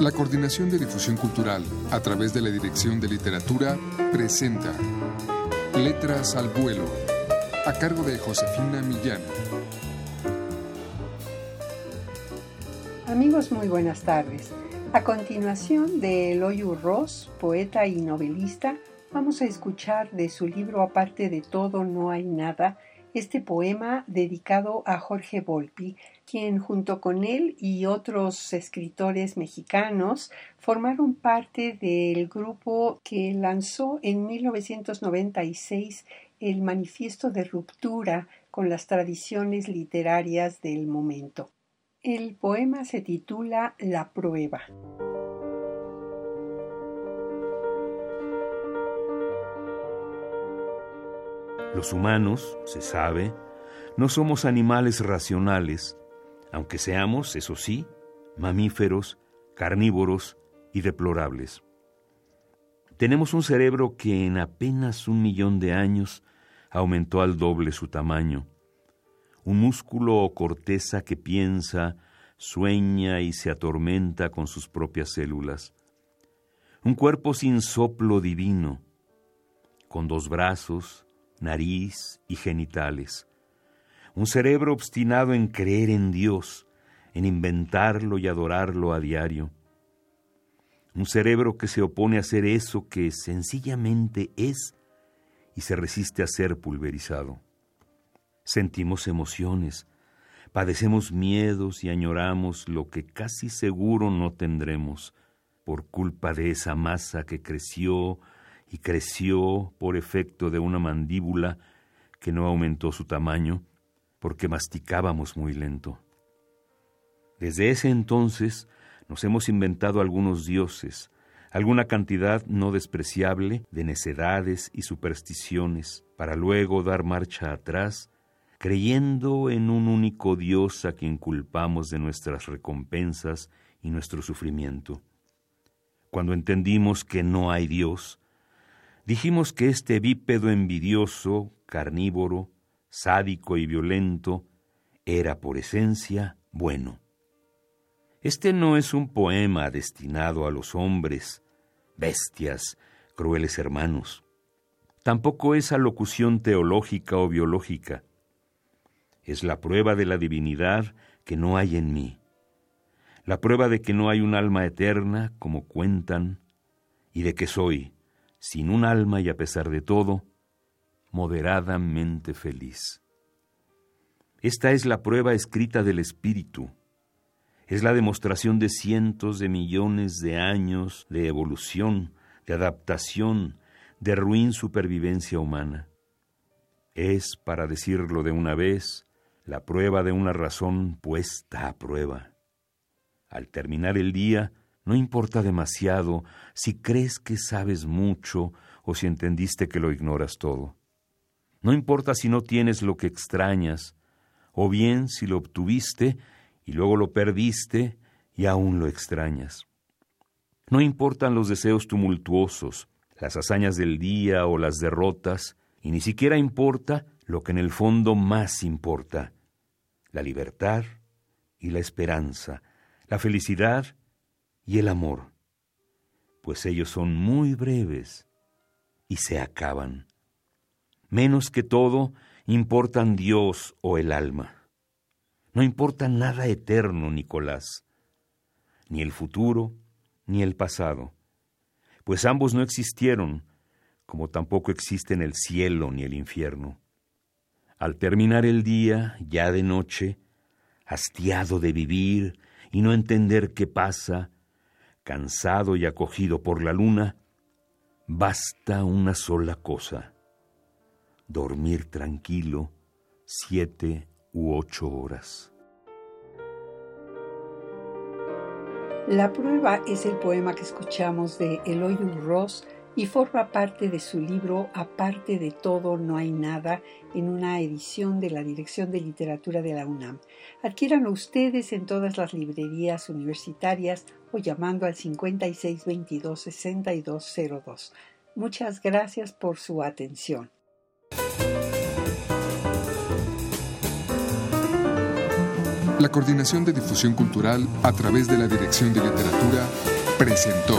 La Coordinación de Difusión Cultural, a través de la Dirección de Literatura, presenta Letras al Vuelo, a cargo de Josefina Millán. Amigos, muy buenas tardes. A continuación de Eloy Ross, poeta y novelista, vamos a escuchar de su libro Aparte de todo, no hay nada, este poema dedicado a Jorge Volpi, quien junto con él y otros escritores mexicanos formaron parte del grupo que lanzó en 1996 el manifiesto de ruptura con las tradiciones literarias del momento. El poema se titula La prueba. Los humanos, se sabe, no somos animales racionales, aunque seamos, eso sí, mamíferos, carnívoros y deplorables. Tenemos un cerebro que en apenas un millón de años aumentó al doble su tamaño, un músculo o corteza que piensa, sueña y se atormenta con sus propias células, un cuerpo sin soplo divino, con dos brazos, nariz y genitales. Un cerebro obstinado en creer en Dios, en inventarlo y adorarlo a diario. Un cerebro que se opone a hacer eso que sencillamente es y se resiste a ser pulverizado. Sentimos emociones, padecemos miedos y añoramos lo que casi seguro no tendremos por culpa de esa masa que creció creció por efecto de una mandíbula que no aumentó su tamaño porque masticábamos muy lento. Desde ese entonces nos hemos inventado algunos dioses, alguna cantidad no despreciable de necedades y supersticiones, para luego dar marcha atrás, creyendo en un único Dios a quien culpamos de nuestras recompensas y nuestro sufrimiento. Cuando entendimos que no hay Dios, Dijimos que este bípedo envidioso, carnívoro, sádico y violento, era por esencia bueno. Este no es un poema destinado a los hombres, bestias, crueles hermanos. Tampoco es alocución teológica o biológica. Es la prueba de la divinidad que no hay en mí, la prueba de que no hay un alma eterna, como cuentan, y de que soy, sin un alma y a pesar de todo, moderadamente feliz. Esta es la prueba escrita del Espíritu. Es la demostración de cientos de millones de años de evolución, de adaptación, de ruin supervivencia humana. Es, para decirlo de una vez, la prueba de una razón puesta a prueba. Al terminar el día, no importa demasiado si crees que sabes mucho o si entendiste que lo ignoras todo. No importa si no tienes lo que extrañas, o bien si lo obtuviste y luego lo perdiste y aún lo extrañas. No importan los deseos tumultuosos, las hazañas del día o las derrotas, y ni siquiera importa lo que en el fondo más importa, la libertad y la esperanza, la felicidad y el amor, pues ellos son muy breves y se acaban. Menos que todo importan Dios o el alma. No importa nada eterno, Nicolás, ni el futuro, ni el pasado, pues ambos no existieron, como tampoco existen el cielo ni el infierno. Al terminar el día, ya de noche, hastiado de vivir y no entender qué pasa, cansado y acogido por la luna, basta una sola cosa, dormir tranquilo siete u ocho horas. La prueba es el poema que escuchamos de Eloy Ross y forma parte de su libro Aparte de todo no hay nada en una edición de la Dirección de Literatura de la UNAM. Adquiéranlo ustedes en todas las librerías universitarias o llamando al 5622-6202. Muchas gracias por su atención. La Coordinación de Difusión Cultural a través de la Dirección de Literatura presentó